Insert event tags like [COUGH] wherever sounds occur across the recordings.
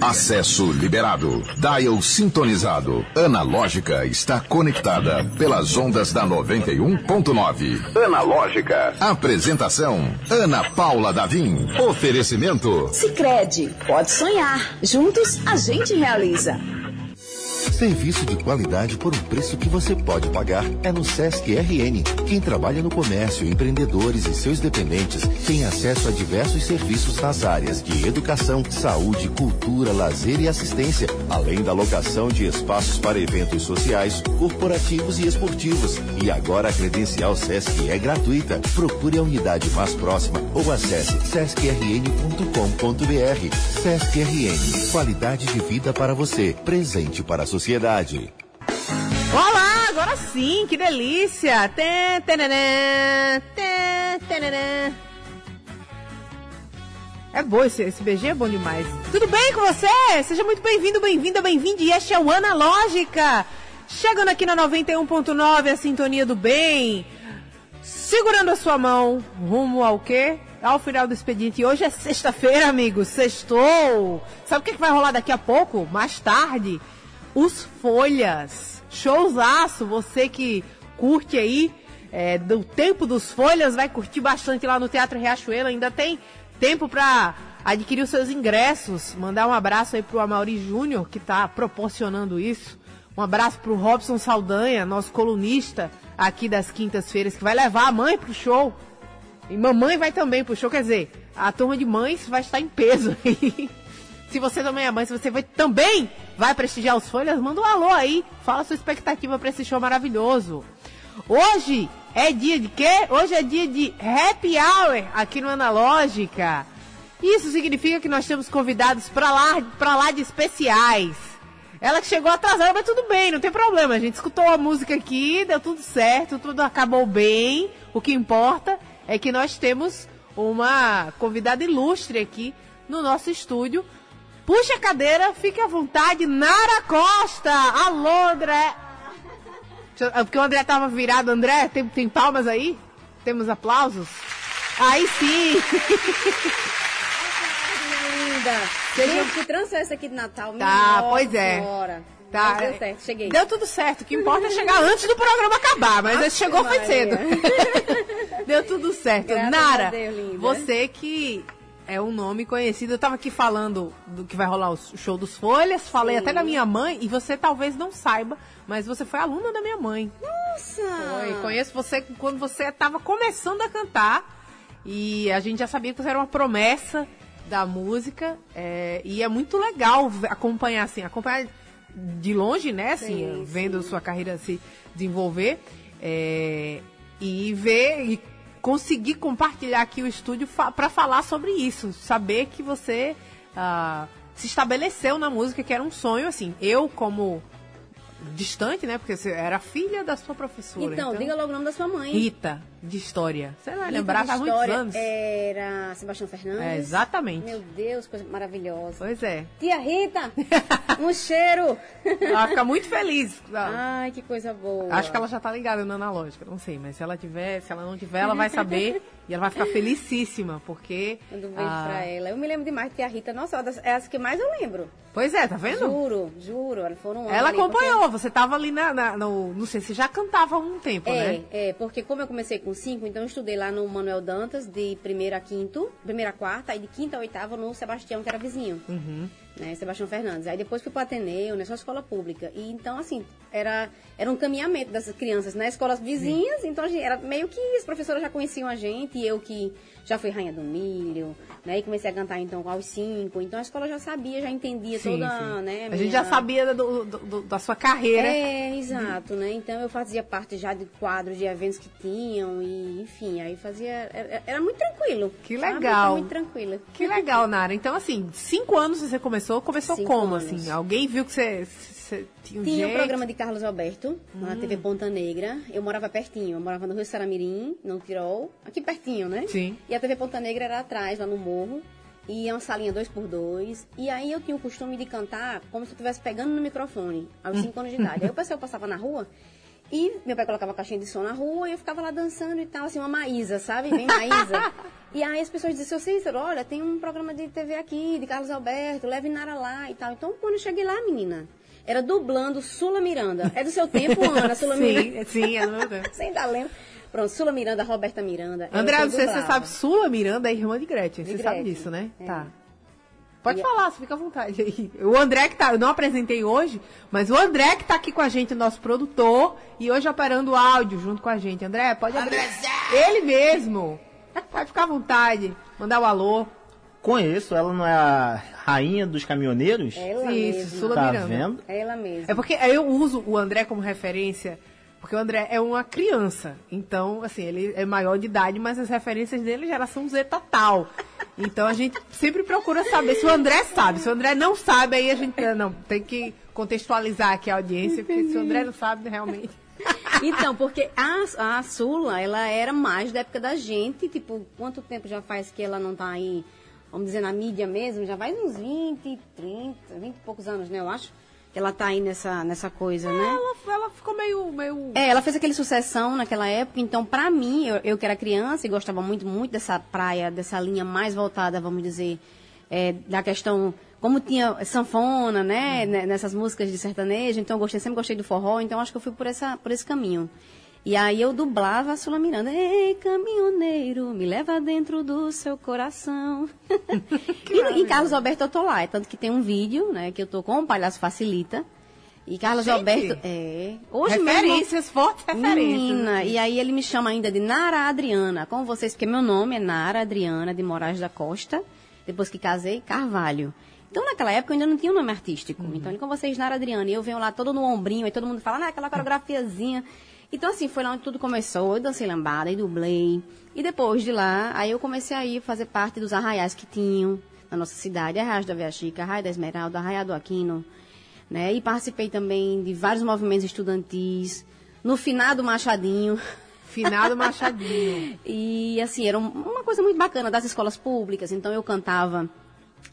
Acesso liberado. Dial sintonizado. Analógica está conectada pelas ondas da 91.9. Analógica. Apresentação: Ana Paula Davim. Oferecimento: Sicredi. Pode sonhar. Juntos a gente realiza. Serviço de qualidade por um preço que você pode pagar é no Sesc RN. Quem trabalha no comércio, empreendedores e seus dependentes tem acesso a diversos serviços nas áreas de educação, saúde, cultura, lazer e assistência, além da locação de espaços para eventos sociais, corporativos e esportivos. E agora a credencial Sesc é gratuita. Procure a unidade mais próxima ou acesse sescrn.com.br. Sesc RN, qualidade de vida para você, presente para a sociedade. Olá, agora sim, que delícia! Tê, tê, tê, é bom, esse, esse BG é bom demais. Tudo bem com você? Seja muito bem-vindo, bem-vinda, bem-vinde. Este é o Analógica. Chegando aqui na 91.9, a sintonia do bem. Segurando a sua mão, rumo ao quê? Ao final do expediente. Hoje é sexta-feira, amigos. Sextou. Sabe o que vai rolar daqui a pouco? Mais tarde os Folhas. Showzaço, você que curte aí é, do tempo dos Folhas, vai curtir bastante lá no Teatro Riachuelo. Ainda tem tempo para adquirir os seus ingressos. Mandar um abraço aí pro Amaury Júnior, que está proporcionando isso. Um abraço pro Robson Saldanha, nosso colunista aqui das quintas-feiras, que vai levar a mãe pro show. E mamãe vai também pro show, quer dizer, a turma de mães vai estar em peso aí. [LAUGHS] Se você também é mãe, se você vai, também vai prestigiar os Folhas, manda um alô aí. Fala sua expectativa para esse show maravilhoso. Hoje é dia de quê? Hoje é dia de happy hour aqui no Analógica. Isso significa que nós temos convidados para lá, pra lá de especiais. Ela que chegou atrasada, mas tudo bem, não tem problema. A gente escutou a música aqui, deu tudo certo, tudo acabou bem. O que importa é que nós temos uma convidada ilustre aqui no nosso estúdio Puxa a cadeira, fique à vontade. Nara Costa! Alô, André! Porque o André tava virado. André, tem, tem palmas aí? Temos aplausos? Aí sim! Linda! Queria que trouxesse aqui de Natal. Tá, Nossa, pois é. Bora. Tá. deu certo, cheguei. Deu tudo certo. O que importa é chegar antes do programa acabar, mas esse chegou foi cedo. [LAUGHS] deu tudo certo. Graças Nara, Deus, você que é um nome conhecido. Eu tava aqui falando do que vai rolar o show dos Folhas, falei Sim. até da minha mãe, e você talvez não saiba, mas você foi aluna da minha mãe. Nossa! Foi. Conheço você quando você estava começando a cantar, e a gente já sabia que você era uma promessa da música, é, e é muito legal acompanhar, assim, acompanhar de longe, né, assim, sim, vendo sim. sua carreira se desenvolver, é, e ver e conseguir compartilhar aqui o estúdio fa para falar sobre isso, saber que você uh, se estabeleceu na música, que era um sonho, assim. Eu, como distante, né? Porque você era filha da sua professora. Então, então, diga logo o nome da sua mãe. Rita, de história. Você vai lembrar há muitos anos. Era Sebastião Fernandes. É, exatamente. Meu Deus, coisa maravilhosa. Pois é. Tia Rita, [LAUGHS] um cheiro. Ela fica muito feliz. Ai, que coisa boa. Acho que ela já tá ligada na analógica, não sei, mas se ela tiver, se ela não tiver, ela vai saber [LAUGHS] e ela vai ficar felicíssima, porque. Mando um beijo ah, pra ela. Eu me lembro demais de Tia Rita. Nossa, é as que mais eu lembro. Pois é, tá vendo? Juro, juro. Foram ela acompanhou, porque... você tava ali na, na, no. Não sei, você já cantava há um tempo, é, né? É, porque como eu comecei com cinco, então eu estudei lá no Manuel Dantas, de primeira a quinto, primeira a quarta, aí de quinta a oitava no Sebastião, que era vizinho. Uhum. Né, Sebastião Fernandes. Aí depois fui para o Ateneu, né, só escola pública. E então, assim, era, era um caminhamento dessas crianças, né? Escolas vizinhas, Sim. então gente, era meio que as professoras já conheciam a gente, e eu que já fui rainha do milho, né? E comecei a cantar então aos cinco. Então a escola já sabia, já entendia sim, toda, sim. né? A, minha... gente já sabia do, do, do, da sua carreira. É, exato, né? Então eu fazia parte já de quadros de eventos que tinham e, enfim, aí fazia. Era, era muito tranquilo. Que legal. Muito tranquila. Que legal, Nara. Então, assim, cinco anos você começou, começou cinco como, anos. assim? Alguém viu que você você tinha um Tinha o um programa de Carlos Alberto, hum. na TV Ponta Negra. Eu morava pertinho, eu morava no Rio Saramirim, no Tirol, aqui pertinho, né? Sim. E a TV Ponta Negra era atrás, lá no morro. E é uma salinha 2x2. E aí eu tinha o costume de cantar como se eu estivesse pegando no microfone, aos 5 anos de idade. Aí o pessoal passava na rua e meu pai colocava caixinha de som na rua e eu ficava lá dançando e tal, assim, uma Maísa, sabe? Bem Maísa. [LAUGHS] E aí as pessoas diziam, seu Cícero, olha, tem um programa de TV aqui, de Carlos Alberto, leve Nara lá e tal. Então, quando eu cheguei lá, menina, era dublando Sula Miranda. É do seu tempo, [LAUGHS] Ana, Sula Miranda? sim, sim, é do meu tempo. [LAUGHS] Você ainda lembra? Pronto, Sula Miranda, Roberta Miranda. André, você dublava. sabe, Sula Miranda é irmã de Gretchen. De você sabe Gretchen, disso, né? é. Tá. Pode E- falar, você fica à vontade aí. [LAUGHS] O André que tá, eu não apresentei hoje, mas o André que tá aqui com a gente, nosso produtor, e hoje operando o áudio junto com a gente. André, pode abrir. Ele mesmo. Pode ficar à vontade. Mandar o alô. Conheço, ela não é a rainha dos caminhoneiros? Ela Isso, mesma. Sula tá Miranda. vendo? Ela mesma. É porque eu uso o André como referência, porque o André é uma criança. Então, assim, ele é maior de idade, mas as referências dele é geração Z total. Então a gente sempre procura saber se o André sabe. Se o André não sabe, aí a gente não tem que contextualizar aqui a audiência, porque se o André não sabe, realmente. Então, porque a, a Sula, ela era mais da época da gente, tipo, quanto tempo já faz que ela não tá aí, vamos dizer, na mídia mesmo? Já faz uns 20, 30, 20 e poucos anos, né, eu acho, que ela tá aí nessa, nessa coisa, né? Ela, ela ficou meio. meio... É, ela fez aquele sucessão naquela época, então pra mim, eu, eu que era criança e gostava muito, muito dessa praia, dessa linha mais voltada, vamos dizer, é, da questão, como tinha sanfona, né, né, nessas músicas de sertanejo, então eu gostei, sempre gostei do forró, então acho que eu fui por, essa, por esse caminho. E aí eu dublava a Sula Miranda, ei, caminhoneiro, me leva dentro do seu coração. [LAUGHS] e, e Carlos Alberto eu tô lá, é tanto que tem um vídeo, né, que eu tô com o Palhaço Facilita, e Carlos Gente! Alberto, é, hoje mesmo... referências, fortes referências. Menina, e aí ele me chama ainda de Nara Adriana, com vocês, porque meu nome é Nara Adriana de Moraes da Costa, depois que casei, Carvalho. Então, naquela época, eu ainda não tinha um nome artístico. Então, ele com vocês, Nara Adriana, e eu venho lá todo no ombrinho, e todo mundo fala, ah, aquela coreografiazinha. Então, assim, foi lá onde tudo começou. Eu dancei lambada e dublei. E depois de lá, aí eu comecei a ir fazer parte dos arraiais que tinham na nossa cidade. Arraiais da Via Chica, Arraia da Esmeralda, Arraia do Aquino. Né? E participei também de vários movimentos estudantis. No finado Machadinho. Finado Machadinho. [LAUGHS] E assim, era um- uma coisa muito bacana das escolas públicas. Então eu cantava,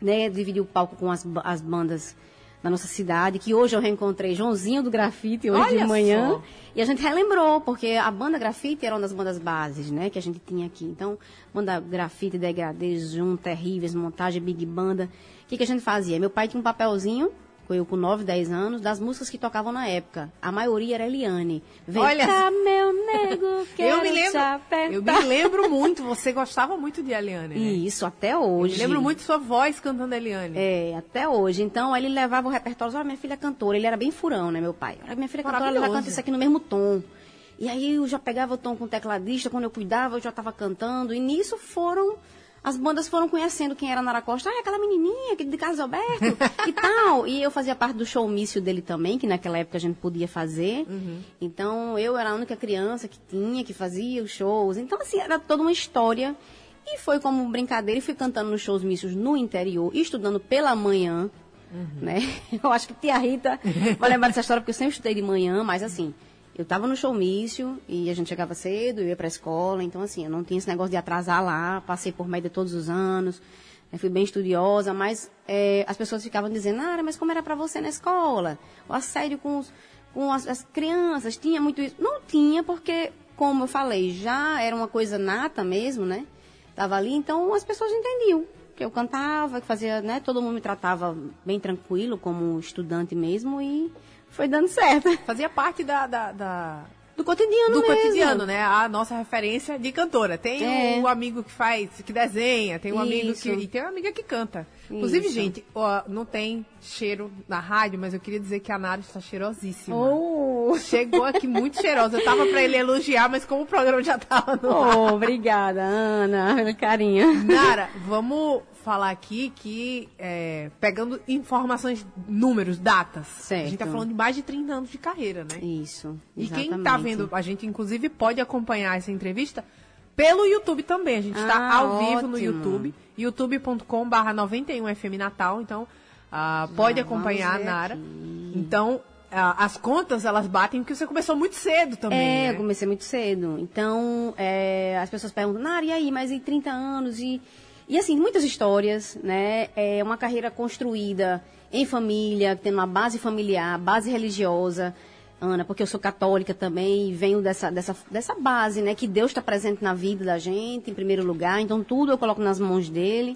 né, o palco com as, as bandas da nossa cidade, que hoje eu reencontrei Joãozinho do Grafite hoje Olha de manhã. só. E a gente relembrou, porque a banda Grafite era uma das bandas bases, né, que a gente tinha aqui. Então, banda Grafite, Degradê, Zoom, Terríveis, Montagem, Big Banda. O que, que a gente fazia? Meu pai tinha um papelzinho, eu com 9, 10 anos, das músicas que tocavam na época. A maioria era Eliane. Vem Olha cá, meu nego, [LAUGHS] Eu quero me te lembro. Eu me lembro muito. Você gostava muito de Eliane, né? Isso, até Eu hoje. me lembro muito sua voz cantando Eliane. É, até hoje. Então, ele levava o repertório. Olha, minha filha é cantora. Ele era bem furão, né, meu pai? Olha, minha filha é cantora, ela canta isso aqui no mesmo tom. E aí, eu já pegava o tom com o tecladista. Quando eu cuidava, eu já estava cantando. E nisso foram... As bandas foram conhecendo quem era Nara Costa. Ah, é aquela menininha de Carlos Alberto e tal. E eu fazia parte do showmício dele também, que naquela época a gente podia fazer. Então, eu era a única criança que tinha, que fazia os shows. Então, assim, era toda uma história. E foi como brincadeira, e fui cantando nos shows mícios no interior, estudando pela manhã, né? [LAUGHS] Eu acho que tia Rita vai lembrar dessa história, porque eu sempre estudei de manhã, mas assim, eu estava no showmício, e a gente chegava cedo, eu ia para a escola, então assim, eu não tinha esse negócio de atrasar lá, passei por média todos os anos, né? fui bem estudiosa, mas eh, as pessoas ficavam dizendo, ah, mas como era para você na escola? O assédio com, os- com as, as crianças, tinha muito isso? Não tinha, porque, como eu falei, já era uma coisa nata mesmo, né? Tava ali, então as pessoas entendiam que eu cantava, que fazia, né? Todo mundo me tratava bem tranquilo, como estudante mesmo, e foi dando certo. Fazia parte da, da- da- Do cotidiano do mesmo. cotidiano, né? A nossa referência de cantora. Tem É. o amigo que faz, que desenha, tem um amigo Isso. que. E tem uma amiga que canta. Inclusive, Isso. gente, ó, não tem cheiro na rádio, mas eu queria dizer que a Nara está cheirosíssima. Oh, Chegou aqui muito cheirosa. Eu tava pra ele elogiar, mas como o programa já tava no ar. oh obrigada, Ana, pelo carinho. Nara, vamos falar aqui que, é, pegando informações, números, datas. A gente tá Certo. falando de mais de 30 anos de carreira, né? Isso, E exatamente. quem tá vendo, a gente inclusive pode acompanhar essa entrevista pelo YouTube também. A gente está Ah, ao vivo no ótimo. YouTube, youtube.com/barra 91 FM Natal. Então, ah, pode vamos acompanhar a Nara. aqui. Então, ah, as contas elas batem porque você começou muito cedo também. É, né? eu comecei muito cedo. Então, é, as pessoas perguntam, Nara, e aí, mas e 30 anos? E, e assim, muitas histórias, né? É uma carreira construída em família, tendo uma base familiar, base religiosa. Ana, porque eu sou católica também e venho dessa, dessa, dessa base, né? Que Deus está presente na vida da gente, em primeiro lugar. Então, tudo eu coloco nas mãos dele.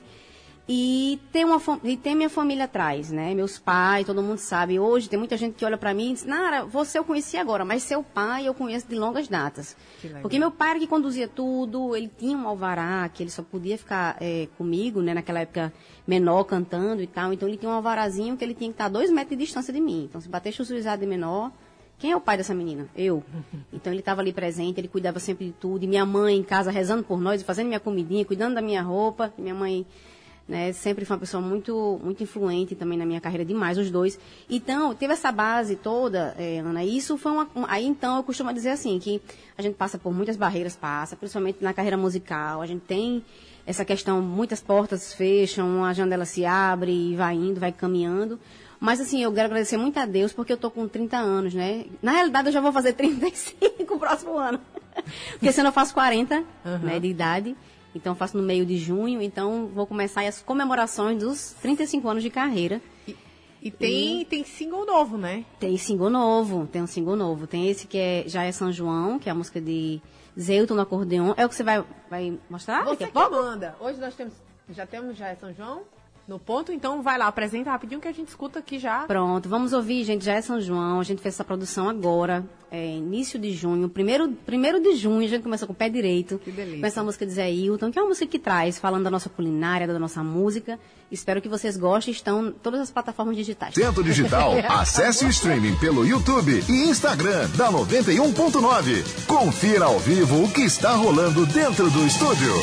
E tem, uma, e tem minha família atrás, né? Meus pais, todo mundo sabe. Hoje tem muita gente que olha para mim e diz, Nara, você eu conheci agora, mas seu pai eu conheço de longas datas. Porque meu pai era que conduzia tudo, ele tinha um alvará, que ele só podia ficar é, comigo, né? Naquela época menor, cantando e tal. Então ele tinha um alvarazinho que ele tinha que estar a dois metros de distância de mim. Então se batesse o juizado de menor, quem é o pai dessa menina? Eu. [LAUGHS] Então ele estava ali presente, ele cuidava sempre de tudo. E minha mãe em casa rezando por nós, fazendo minha comidinha, cuidando da minha roupa. Minha mãe né? Sempre foi uma pessoa muito, muito influente também na minha carreira, demais, os dois. Então, teve essa base toda, é, Ana, e isso foi uma... Aí, então, eu costumo dizer assim, que a gente passa por muitas barreiras, passa, principalmente na carreira musical, a gente tem essa questão, muitas portas fecham, a janela se abre e vai indo, vai caminhando, mas assim, eu quero agradecer muito a Deus porque eu tô com 30 anos, né? Na realidade, eu já vou fazer 35 [LAUGHS] o próximo ano. [LAUGHS] porque senão eu faço 40, uhum. né, de idade. Então, faço no meio de junho. Então, vou começar as comemorações dos 35 anos de carreira. E, e tem, e tem single novo, né? Tem single novo, tem um single novo. Tem esse que é, já é São João, que é a música de Zeuton no acordeon. É o que você vai, vai mostrar você a pouco? manda. Hoje nós temos, já temos já é São João? No ponto, então vai lá, apresenta rapidinho que a gente escuta aqui já. Pronto, vamos ouvir, gente, já é São João, a gente fez essa produção agora, é, início de junho, primeiro, primeiro de junho, a gente começou com o pé direito. Que delícia. Com essa música de Zé Hilton, que é uma música que traz, falando da nossa culinária, da nossa música. Espero que vocês gostem, estão em todas as plataformas digitais. Centro Digital, [LAUGHS] acesse o streaming pelo YouTube e Instagram da 91.9. Confira ao vivo o que está rolando dentro do estúdio.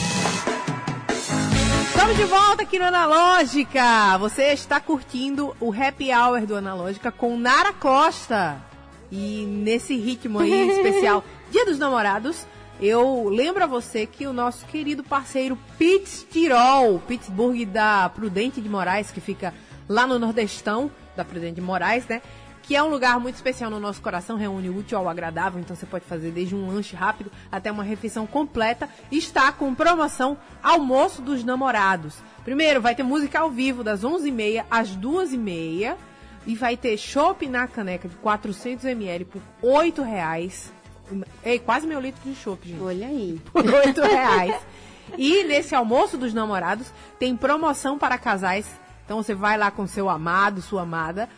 Estamos de volta aqui no Analógica. Você está curtindo o Happy Hour do Analógica com Nara Costa. E nesse ritmo aí especial, [LAUGHS] Dia dos Namorados, eu lembro a você que o nosso querido parceiro Pitts Tirol, Pittsburgh da Prudente de Moraes, que fica lá no Nordestão da Prudente de Moraes, né? Que é um lugar muito especial no nosso coração, reúne o útil ao agradável, então você pode fazer desde um lanche rápido até uma refeição completa. Está com promoção Almoço dos Namorados. Primeiro, vai ter música ao vivo das 11h30 às 2h30 e vai ter chopp na caneca de 400ml por R$ reais. Ei, quase meu litro de chopp, gente. Olha aí. [LAUGHS] Por R$ reais. E nesse almoço dos namorados tem promoção para casais. Então você vai lá com seu amado, sua amada,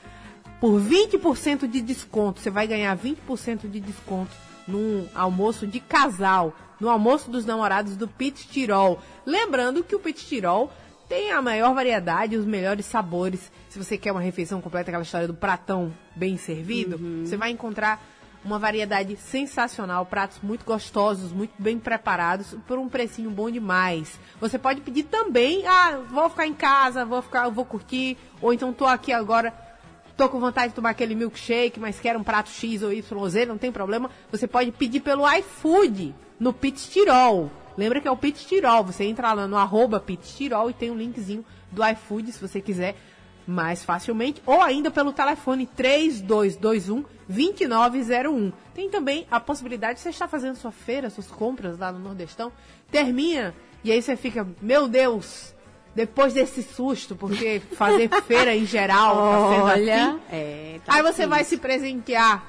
por 20% de desconto. Você vai ganhar 20% de desconto num almoço de casal, no almoço dos namorados do Pit Tirol. Lembrando que o Pit Tirol tem a maior variedade e os melhores sabores. Se você quer uma refeição completa, aquela história do pratão bem servido, uhum. você vai encontrar uma variedade sensacional, pratos muito gostosos, muito bem preparados, por um precinho bom demais. Você pode pedir também, ah, vou ficar em casa, vou ficar, vou curtir, ou então tô aqui agora tô com vontade de tomar aquele milkshake, mas quero um prato X ou YZ, não tem problema. Você pode pedir pelo iFood no Pit Tirol. Lembra que é o Pit Tirol. Você entra lá no arroba Pit Tirol e tem um linkzinho do iFood se você quiser mais facilmente. Ou ainda pelo telefone 3221 2901. Tem também a possibilidade de você estar fazendo sua feira, suas compras lá no Nordestão. Termina e aí você fica, meu Deus, depois desse susto, porque fazer [LAUGHS] feira em geral tá Olha, assim, é, tá aí você vai se presentear,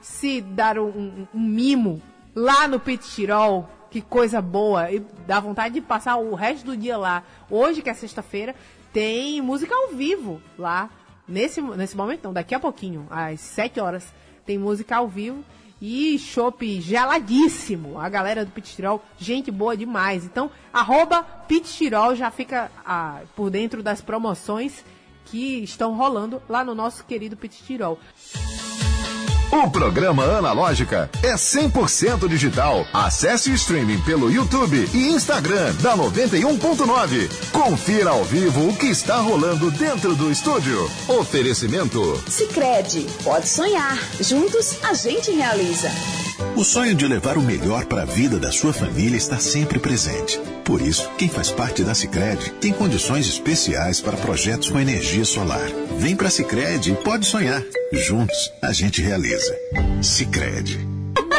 se dar um, um, um mimo lá no Pit Tirol, que coisa boa, e dá vontade de passar o resto do dia lá. Hoje, que é sexta-feira, tem música ao vivo lá. Nesse, nesse momento, não, daqui a pouquinho, às 7 horas, tem música ao vivo e chopp geladíssimo. A galera do Pitirol, gente boa demais. Então, arroba Pitirol já fica ah, por dentro das promoções que estão rolando lá no nosso querido Pitirol. O programa Analógica é 100% digital. Acesse o streaming pelo YouTube e Instagram da 91.9. Confira ao vivo o que está rolando dentro do estúdio. Oferecimento. Sicredi, pode sonhar. Juntos a gente realiza. O sonho de levar o melhor para a vida da sua família está sempre presente. Por isso, quem faz parte da Sicredi tem condições especiais para projetos com energia solar. Vem para a Sicredi e pode sonhar. Juntos a gente realiza. Sicredi.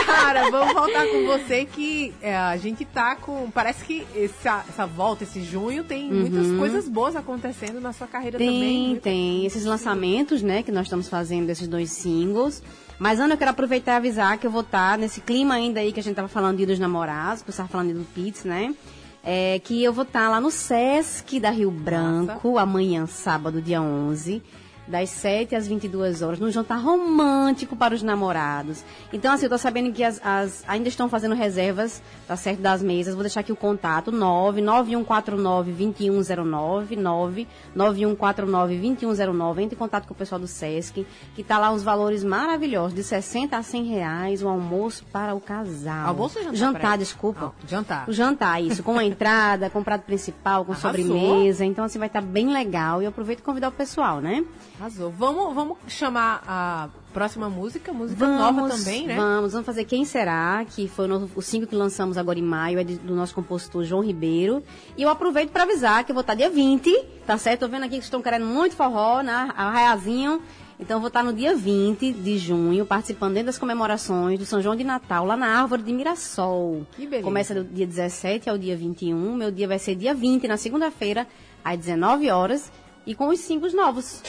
Nara, vamos voltar com você que é, a gente tá com. Parece que essa, essa volta, esse junho, tem muitas coisas boas acontecendo na sua carreira Tem, também. viu? tem. Esses lançamentos, né, que nós estamos fazendo desses dois singles. Mas, Ana, eu quero aproveitar e avisar que eu vou estar nesse clima ainda aí que a gente tava falando de dos namorados, que eu estava falando do Pitts, né? É, que eu vou estar lá no Sesc da Rio Branco, amanhã, sábado, dia 11 das 7 às 22 horas, num jantar romântico para os namorados. Então, assim, eu tô sabendo que as, as- ainda estão fazendo reservas, tá certo, das mesas. Vou deixar aqui o contato, 99149-2109, 99149-2109. Entre em contato com o pessoal do Sesc, que tá lá uns valores maravilhosos, de 60 a 100 reais, o almoço para o casal. Almoço ou jantar? Jantar, desculpa. Ah, jantar. O jantar, isso, com a entrada, com prato principal, com [LAUGHS] Arrasou. sobremesa. Então, assim, vai estar bem legal. E eu aproveito e convidar o pessoal, né? Arrasou. Vamos, vamos chamar a próxima música, música nova também, né? Vamos, vamos fazer Quem Será, que foi o, single que lançamos agora em maio, é de- do nosso compositor João Ribeiro. E eu aproveito para avisar que eu vou estar dia 20, tá certo? Tô vendo aqui que estão querendo muito forró, né? Arraiazinho. Então eu vou estar no dia 20 de junho, participando dentro das comemorações do São João de Natal, lá na Árvore de Mirassol. Que beleza. Começa do dia 17 ao dia 21. Meu dia vai ser dia 20, na segunda-feira, às 19 horas, e com os singles novos.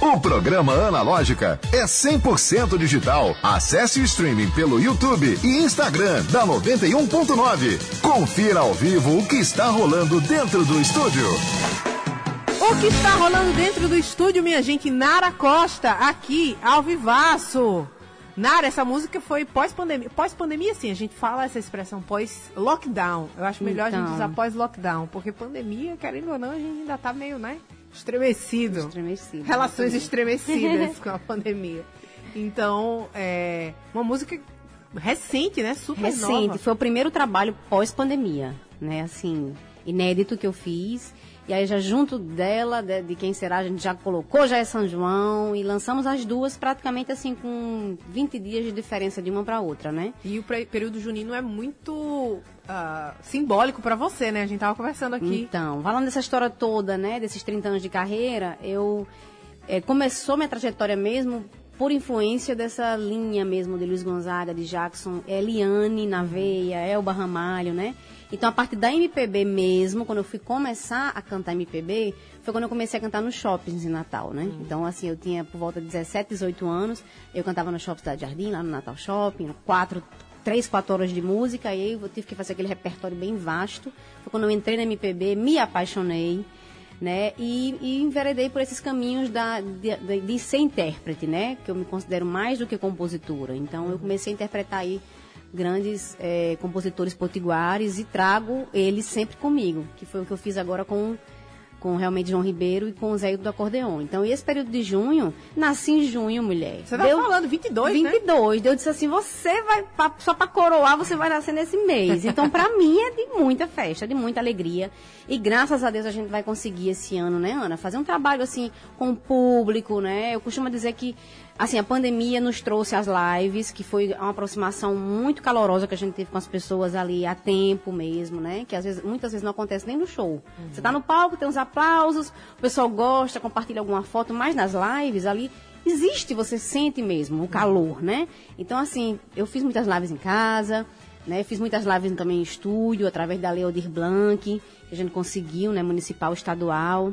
O programa Analógica é 100% digital. Acesse o streaming pelo YouTube e Instagram da 91.9. Confira ao vivo o que está rolando dentro do estúdio. O que está rolando dentro do estúdio, minha gente? Nara Costa, aqui, ao vivaço. Nara, essa música foi pós-pandemia. Pós-pandemia, sim, a gente fala essa expressão pós-lockdown. Eu acho melhor a gente Então. usar pós-lockdown, porque pandemia, querendo ou não, a gente ainda tá meio, né? Estremecido. Estremecido. Relações estremecidas [LAUGHS] com a pandemia. Então, é uma música recente, né? Super Recente, nova. foi o primeiro trabalho pós-pandemia, né? Assim, inédito que eu fiz. E aí já junto dela, de, de quem será, a gente já colocou já é São João e lançamos as duas praticamente assim com 20 dias de diferença de uma para outra, né? E o período junino é muito ah, simbólico pra você, né? A gente tava conversando aqui. Então, falando dessa história toda, né, desses 30 anos de carreira, eu eh, começou minha trajetória mesmo por influência dessa linha mesmo de Luiz Gonzaga, de Jackson, Eliane na veia, Elba Ramalho, né? Então, a partir da MPB mesmo, quando eu fui começar a cantar MPB, foi quando eu comecei a cantar nos shoppings em Natal, né? Então, assim, eu tinha por volta de 17, 18 anos, eu cantava no Shopping Cidade Jardim, lá no Natal Shopping, quatro, três, quatro horas de música, e aí eu tive que fazer aquele repertório bem vasto. Foi quando eu entrei na MPB, me apaixonei, né? E, e enveredei por esses caminhos da, de, de- de ser intérprete, né? Que eu me considero mais do que compositora. Então eu comecei a interpretar aí grandes eh, compositores potiguares e trago eles sempre comigo, que foi o que eu fiz agora com com realmente João Ribeiro e com o Zé do acordeon. Então, esse período de junho, nasci em junho, mulher. Você tá falando 22, né? 22. Eu disse assim, você vai, pra- só pra coroar, você vai nascer nesse mês. Então, pra [LAUGHS] mim, é de muita festa, de muita alegria. E graças a Deus a gente vai conseguir esse ano, né, Ana? Fazer um trabalho, assim, com o público, né? Eu costumo dizer que, assim, a pandemia nos trouxe as lives, que foi uma aproximação muito calorosa que a gente teve com as pessoas ali a tempo mesmo, né? Que às vezes, muitas vezes não acontece nem no show. Você tá no palco, tem uns aplausos, o pessoal gosta, compartilha alguma foto, mas nas lives ali existe, você sente mesmo o calor, né? Então, assim, eu fiz muitas lives em casa, né? Fiz muitas lives também em estúdio, através da Leodir Blanc, que a gente conseguiu, né? Municipal, estadual.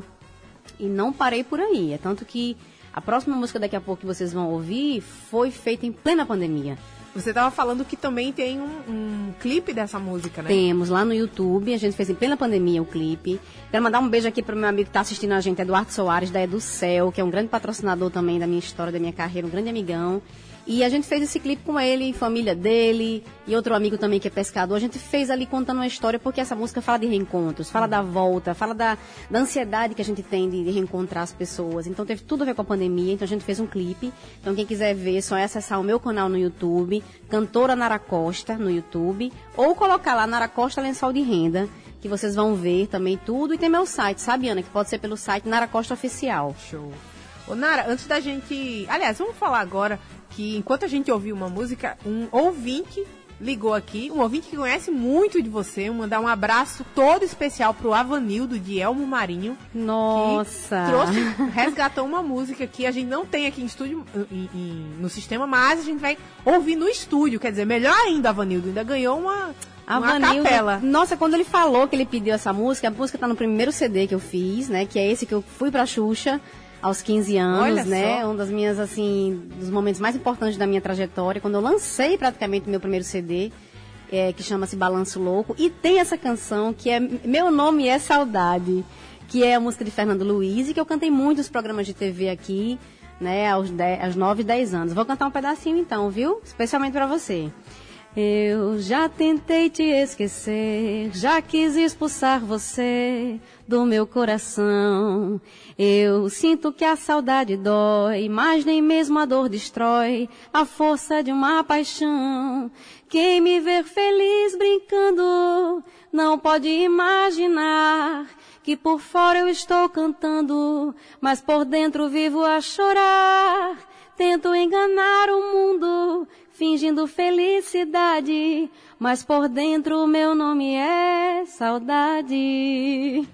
E não parei por aí. É tanto que a próxima música daqui a pouco que vocês vão ouvir foi feita em plena pandemia. Você tava falando que também tem um, um clipe dessa música, né? Temos lá no YouTube, a gente fez em plena pandemia o clipe. Quero mandar um beijo aqui para o meu amigo que está assistindo a gente, Eduardo Soares, da Educel, que é um grande patrocinador também da minha história, da minha carreira, um grande amigão. E a gente fez esse clipe com ele, família dele, e outro amigo também que é pescador. A gente fez ali contando uma história, porque essa música fala de reencontros, fala da volta, fala da, da ansiedade que a gente tem de, de reencontrar as pessoas. Então teve tudo a ver com a pandemia, então a gente fez um clipe. Então quem quiser ver, só é acessar o meu canal no YouTube, Cantora Nara Costa no YouTube, ou colocar lá Nara Costa Lençol de Renda, que vocês vão ver também tudo. E tem meu site, sabe, Ana? Que pode ser pelo site Nara Costa Oficial. Show. Ô, Nara, antes da gente. Aliás, vamos falar agora que enquanto a gente ouviu uma música, um ouvinte ligou aqui, um ouvinte que conhece muito de você, mandar um abraço todo especial pro Avanildo de Elmo Marinho. Nossa! Trouxe, resgatou uma música que a gente não tem aqui em estúdio, em, em, no sistema, mas a gente vai ouvir no estúdio. Quer dizer, melhor ainda, Avanildo, ainda ganhou uma, A uma Vanilda, capela. nossa, quando ele falou que ele pediu essa música, a música tá no primeiro CD que eu fiz, né? Que é esse que eu fui pra Xuxa aos 15 anos, Olha né? só. Um das minhas, assim, dos momentos mais importantes da minha trajetória, quando eu lancei praticamente meu primeiro CD, é, que chama-se Balanço Louco. E tem essa canção que é Meu Nome é Saudade, que é a música de Fernando Luiz, e que eu cantei muito nos programas de TV aqui, né? Aos, 10, aos 9 e 10 anos. Vou cantar um pedacinho então, viu? Especialmente pra você. Eu já tentei te esquecer, já quis expulsar você do meu coração. Eu sinto que a saudade dói, mas nem mesmo a dor destrói a força de uma paixão. Quem me ver feliz brincando não pode imaginar que por fora eu estou cantando, mas por dentro vivo a chorar. Tento enganar o mundo, fingindo felicidade, mas por dentro meu nome é saudade.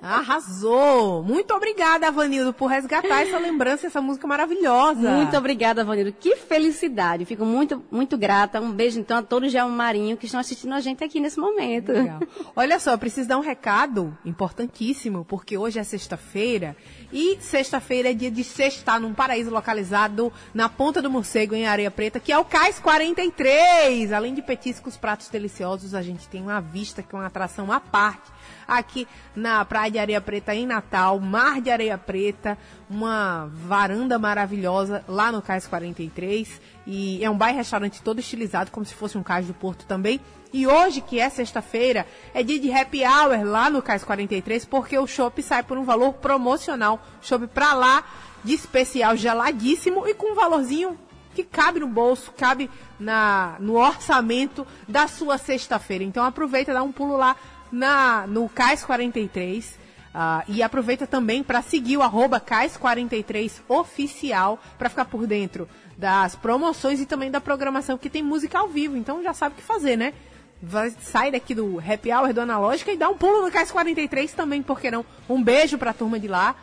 Arrasou! Muito obrigada, Avanildo, por resgatar essa lembrança, essa música maravilhosa. Muito obrigada, Vanildo. Que felicidade. Fico muito, muito grata. Um beijo, então, a todos de Marinho que estão assistindo a gente aqui nesse momento. Legal. Olha só, eu preciso dar um recado importantíssimo, porque hoje é sexta-feira e sexta-feira é dia de sextar num paraíso localizado na Ponta do Morcego, em Areia Preta, que é o Cais 43. Além de petiscos, pratos deliciosos, a gente tem uma vista que é uma atração à parte aqui na Praia de Areia Preta em Natal, Mar de Areia Preta, uma varanda maravilhosa lá no Cais 43 e é um bar e restaurante todo estilizado como se fosse um cais do Porto também. E hoje, que é sexta-feira, é dia de happy hour lá no Cais 43, porque o chopp sai por um valor promocional. Chopp pra lá, de especial, geladíssimo e com um valorzinho que cabe no bolso, cabe na, no orçamento da sua sexta-feira. Então aproveita, dá um pulo lá na, no Cais 43. ah, e aproveita também para seguir o arroba Cais43 oficial para ficar por dentro das promoções e também da programação que tem música ao vivo. Então já sabe o que fazer, né? Vai, sai daqui do Happy Hour do Analógica e dá um pulo no Cais 43 também, por que não? Um beijo pra turma de lá.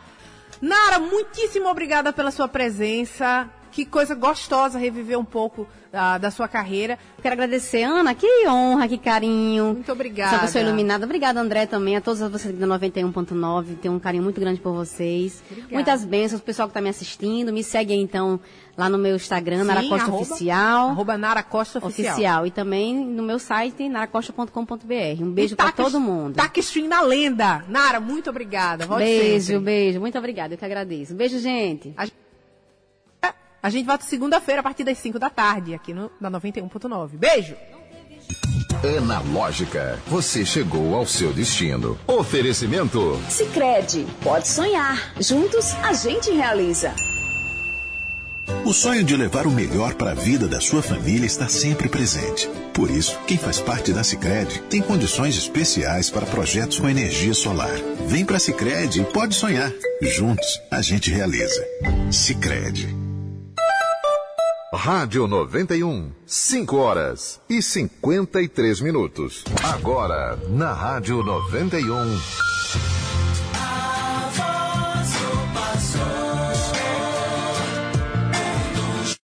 Nara, muitíssimo obrigada pela sua presença. Que coisa gostosa reviver um pouco ah, da sua carreira. Quero agradecer, Ana, que honra, que carinho. Muito obrigada. Sou pessoa iluminada. Obrigada, André, também. A todos vocês da 91.9. Tenho um carinho muito grande por vocês. Obrigada. Muitas bênçãos. O pessoal que está me assistindo. Me segue aí, então, lá no meu Instagram, Sim, Nara Costa arroba- Oficial. Arroba Nara Costa Oficial. Oficial. E também no meu site, naracosta.com.br. Um beijo para todo mundo. Taca stream na lenda. Nara, muito obrigada. Volte beijo, sempre. beijo. Muito obrigada. Eu que agradeço. Beijo, gente. A gente volta segunda-feira a partir das 5 da tarde, aqui no, na 91.9. Beijo! Analógica, você chegou ao seu destino. Oferecimento. Sicredi, pode sonhar. Juntos a gente realiza. O sonho de levar o melhor para a vida da sua família está sempre presente. Por isso, quem faz parte da Sicredi tem condições especiais para projetos com energia solar. Vem para a Sicredi e pode sonhar. Juntos, a gente realiza. Sicredi. Rádio 91, 5 horas e 53 minutos. Agora, na Rádio 91.